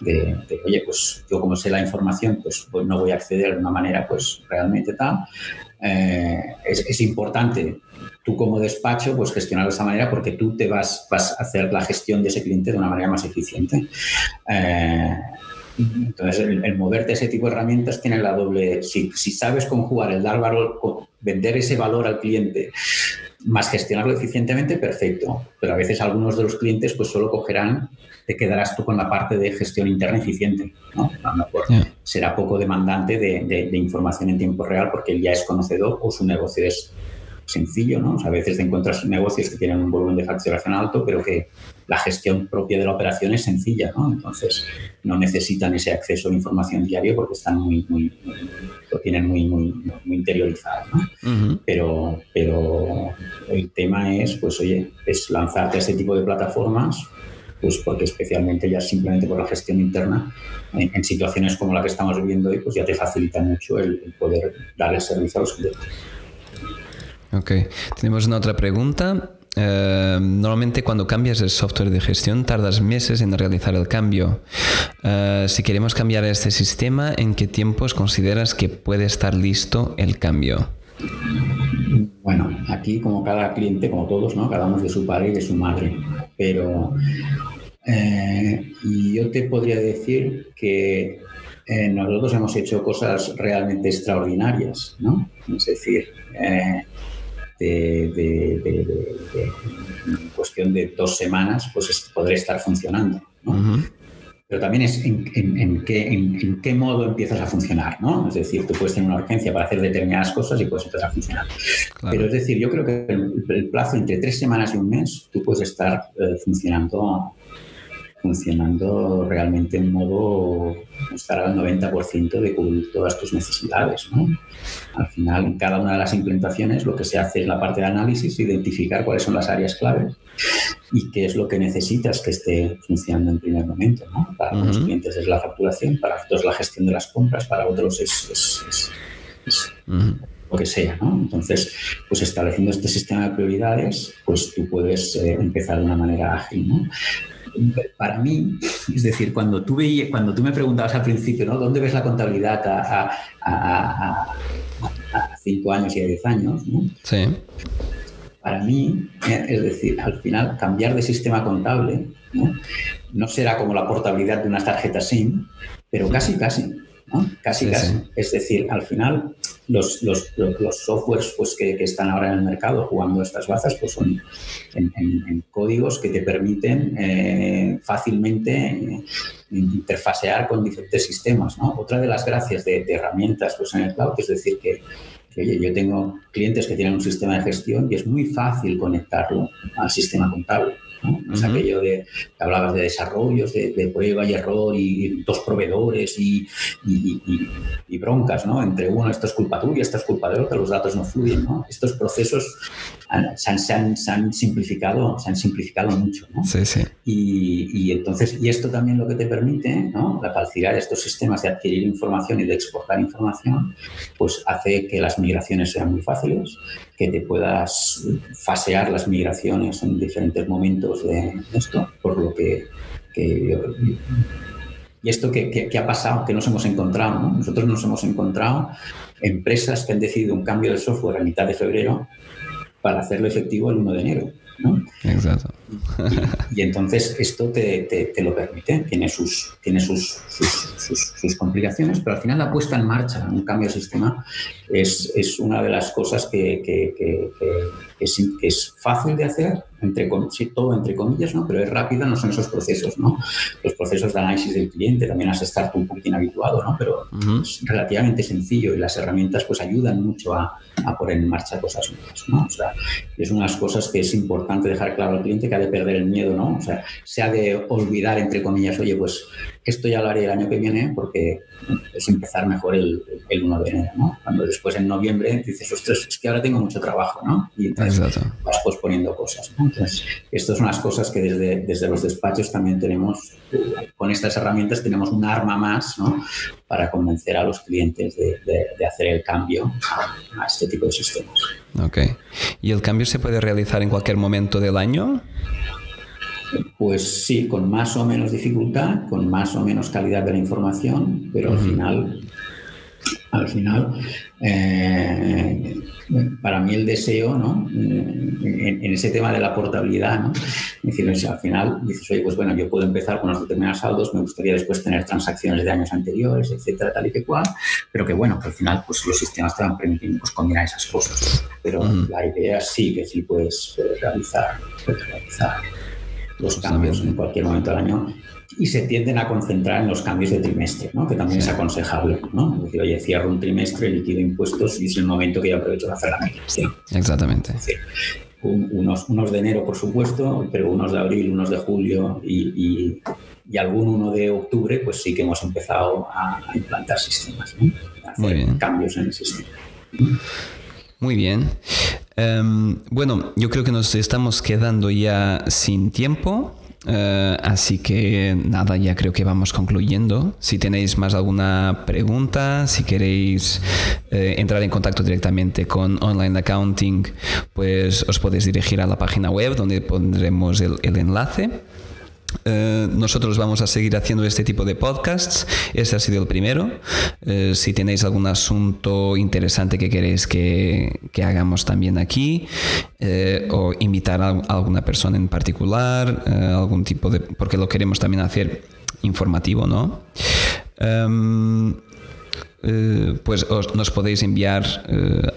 de, oye, pues yo como sé la información, pues, pues, no voy a acceder de una manera pues realmente tal. Eh, es, importante tú como despacho pues gestionar de esa manera porque tú te vas, vas a hacer la gestión de ese cliente de una manera más eficiente. Eh, entonces, el, moverte ese tipo de herramientas tiene la doble. Si, si sabes conjugar el dar valor, vender ese valor al cliente, más gestionarlo eficientemente, perfecto. Pero a veces algunos de los clientes pues solo cogerán te quedarás tú con la parte de gestión interna eficiente. ¿no? será poco demandante de, información en tiempo real porque él ya es conocedor o su negocio es sencillo. ¿no? a veces te encuentras negocios que tienen un volumen de facturación alto, pero que la gestión propia de la operación es sencilla. ¿no? Entonces, no necesitan ese acceso a información diario porque están muy, muy, lo tienen muy, muy, interiorizado. pero, pero el tema es, pues, oye, es lanzarte a este tipo de plataformas pues porque especialmente ya simplemente por la gestión interna, en, situaciones como la que estamos viviendo hoy, pues ya te facilita mucho el, poder dar el servicio a los clientes. Ok, tenemos una otra pregunta. Eh, normalmente cuando cambias el software de gestión tardas meses en realizar el cambio. Eh, si queremos cambiar este sistema, ¿en qué tiempos consideras que puede estar listo el cambio? Bueno, aquí como cada cliente, como todos, ¿no? Cada uno de su padre y de su madre. Pero eh, yo te podría decir que nosotros hemos hecho cosas realmente extraordinarias, ¿no? Es decir, de, cuestión de dos semanas, pues podré estar funcionando. Pero también es en, qué, en, qué, modo empiezas a funcionar, ¿no? Es decir, tú puedes tener una urgencia para hacer determinadas cosas y puedes empezar a funcionar. Pero es decir, yo creo que el, plazo entre tres semanas y un mes, tú puedes estar eh, funcionando funcionando realmente en modo estar al 90% de cubrir todas tus necesidades. ¿no? Al final, en cada una de las implementaciones, lo que se hace es la parte de análisis, identificar cuáles son las áreas claves y qué es lo que necesitas que esté funcionando en primer momento. ¿no? Para los clientes es la facturación, para otros la gestión de las compras, para otros es, lo que sea. ¿no? Entonces, pues estableciendo este sistema de prioridades, pues tú puedes eh, empezar de una manera ágil. ¿no? Para mí, es decir, cuando tú, cuando tú me preguntabas al principio, ¿no? ¿Dónde ves la contabilidad a, cinco años y a diez años? ¿no? Sí. Para mí, es decir, al final, cambiar de sistema contable ¿no? no será como la portabilidad de unas tarjetas SIM, pero casi, casi. Casi, casi. Es decir, al final los, los, los, softwares pues, que, que, están ahora en el mercado jugando estas bazas pues, son en, códigos que te permiten eh, fácilmente eh, interfasear con diferentes sistemas. ¿no? Otra de las gracias de, herramientas pues, en el cloud es decir que, oye, yo tengo clientes que tienen un sistema de gestión y es muy fácil conectarlo al sistema contable. ¿No? Es aquello de que hablabas de desarrollos, de, prueba y error y, dos proveedores y, y, broncas, ¿no? Entre uno, esto es culpa tuya, esto es culpa del otro, los datos no fluyen, ¿no? Estos procesos se han, se han, simplificado, se han simplificado mucho, ¿no? Sí, sí. Y, entonces, y esto también lo que te permite, ¿no? La facilidad de estos sistemas de adquirir información y de exportar información, pues hace que las migraciones sean muy fáciles, que te puedas fasear las migraciones en diferentes momentos de esto, por lo que, y esto que, ha pasado, que nos hemos encontrado, nosotros nos hemos encontrado empresas que han decidido un cambio de software a mitad de febrero para hacerlo efectivo el 1 de enero. Exacto. Y, entonces esto te, lo permite, tiene, sus, tiene sus, sus, complicaciones, pero al final la puesta en marcha, un cambio de sistema, es, es una de las cosas que, que, que, es, fácil de hacer, entre, sí, todo entre comillas, ¿no? pero es rápida, no son esos procesos. ¿no? Los procesos de análisis del cliente también has de estar un poquitín habituado, ¿no? pero es relativamente sencillo y las herramientas pues ayudan mucho a, a poner en marcha cosas nuevas. ¿no? O sea, es unas cosas que es importante dejar claro al cliente que ha de perder el miedo, ¿no? O sea, se ha de olvidar, entre comillas, oye, pues esto ya lo haré el año que viene porque es empezar mejor el, el 1 de enero, ¿no? Cuando después en noviembre dices, ostras, es que ahora tengo mucho trabajo, ¿no? Y entonces vas posponiendo cosas, ¿no? Entonces, estas son las cosas que desde, desde los despachos también tenemos, con estas herramientas tenemos un arma más, ¿no? Para convencer a los clientes de, de, hacer el cambio a, este tipo de sistemas. Ok. ¿Y el cambio se puede realizar en cualquier momento del año? Pues sí, con más o menos dificultad, con más o menos calidad de la información, pero al final, al final, eh, para mí el deseo, ¿no? En, ese tema de la portabilidad, ¿no? Es decir, al final dices, oye, pues bueno, yo puedo empezar con unos determinados saldos, me gustaría después tener transacciones de años anteriores, etcétera, tal y que cual, pero que bueno, que al final pues los sistemas te van permitiendo pues, combinar esas cosas. Pero la idea sí que sí puedes, realizar, puedes realizar los cambios en cualquier momento del año y se tienden a concentrar en los cambios de trimestre, ¿no? que también es aconsejable. ¿no? Es decir, oye, cierro un trimestre, liquido impuestos y es el momento que yo aprovecho para hacer la migración. Exactamente. unos, unos de enero, por supuesto, pero unos de abril, unos de julio y, y, algún uno de octubre, pues sí que hemos empezado a, implantar sistemas, ¿no? a hacer cambios en el sistema. Muy bien. Em, bueno, yo creo que nos estamos quedando ya sin tiempo. Eh, así que nada, ya creo que vamos concluyendo. Si tenéis más alguna pregunta, si queréis eh, entrar en contacto directamente con Online Accounting, pues os podéis dirigir a la página web donde pondremos el, el enlace. Eh, nosotros vamos a seguir haciendo este tipo de podcasts. Este ha sido el primero. Eh, si tenéis algún asunto interesante que queréis que, hagamos también aquí, eh, o invitar a, alguna persona en particular, algún tipo de. porque lo queremos también hacer informativo, ¿no? Em, pues nos podéis enviar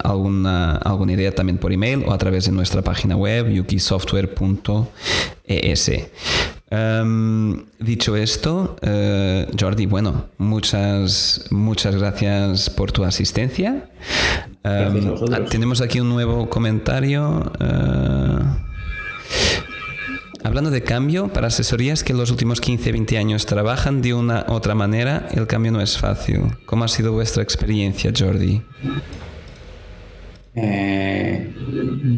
alguna, alguna idea también por email o a través de nuestra página web yukisoftware.es. Em, dicho esto, uh, Jordi, bueno, muchas, muchas gracias por tu asistencia. Um, tenemos aquí un nuevo comentario. Uh, hablando de cambio, para asesorías que en los últimos 15, 20 años trabajan de una u otra manera, el cambio no es fácil. ¿Cómo ha sido vuestra experiencia, Jordi? Eh,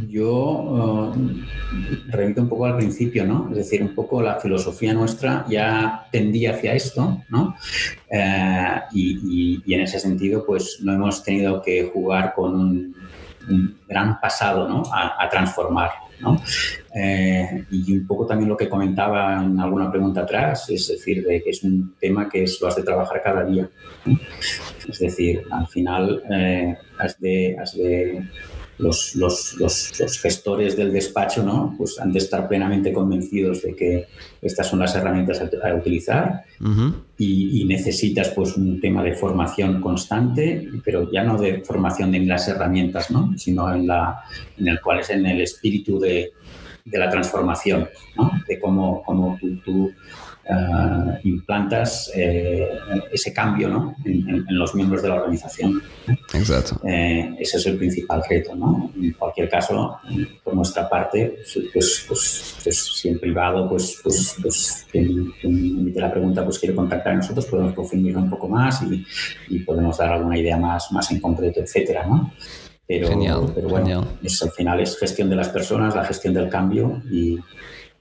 yo eh, remito un poco al principio, ¿no? Es decir, un poco la filosofía nuestra ya tendía hacia esto, ¿no? Eh, y, en ese sentido, pues no hemos tenido que jugar con un, gran pasado, ¿no? A, transformar, ¿no? y un poco también lo que comentaba en alguna pregunta atrás, es decir, de que es un tema que es, lo has de trabajar cada día. Es decir, al final has de, has de los, los, los, gestores del despacho ¿no? pues han de estar plenamente convencidos de que estas son las herramientas a, utilizar y, necesitas pues un tema de formación constante, pero ya no de formación en las herramientas, ¿no? sino en, la, en el cual es en el espíritu de, de la transformación, ¿no? de cómo, cómo tú, tú uh, implantas eh, ese cambio ¿no? en, en, los miembros de la organización. Exacto. Eh, ese es el principal reto. ¿no? En cualquier caso, por nuestra parte, pues, pues, pues si en privado, pues, pues, pues quien, quien la pregunta pues quiere contactar a nosotros, podemos profundizar un poco más y, y, podemos dar alguna idea más, más en concreto, etcétera, ¿no? Pero, genial, pero bueno, Es, al final es gestión de las personas, la gestión del cambio y,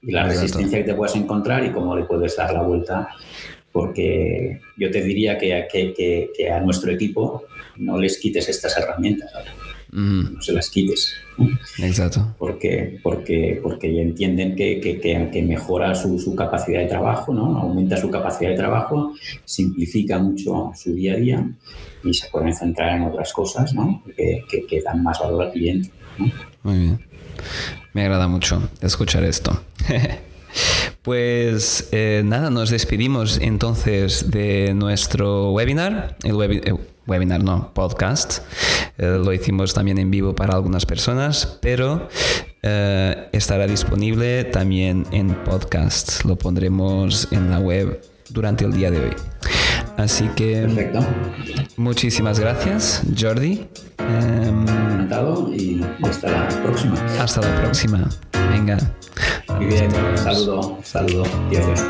y la resistencia que te puedas encontrar y cómo le puedes dar la vuelta. Porque yo te diría que, que, que, a nuestro equipo no les quites estas herramientas, no se las quites. Exacto. Porque, porque, porque entienden que, que mejora su, su, capacidad de trabajo, ¿no? aumenta su capacidad de trabajo, simplifica mucho su día a día y se pueden centrar en otras cosas ¿no? que, que, dan más valor al cliente. Muy bien. Me agrada mucho escuchar esto. Pues eh, nada, nos despedimos entonces de nuestro webinar, el eh, webinar no, podcast. Eh, lo hicimos también en vivo para algunas personas, pero estará disponible también en podcast. Lo pondremos en la web durante el día de hoy. Así que Perfecto. muchísimas gracias, Jordi. Um, Encantado y hasta la próxima. Hasta la próxima. Venga. Muy bien, saludo, saludo. Gracias.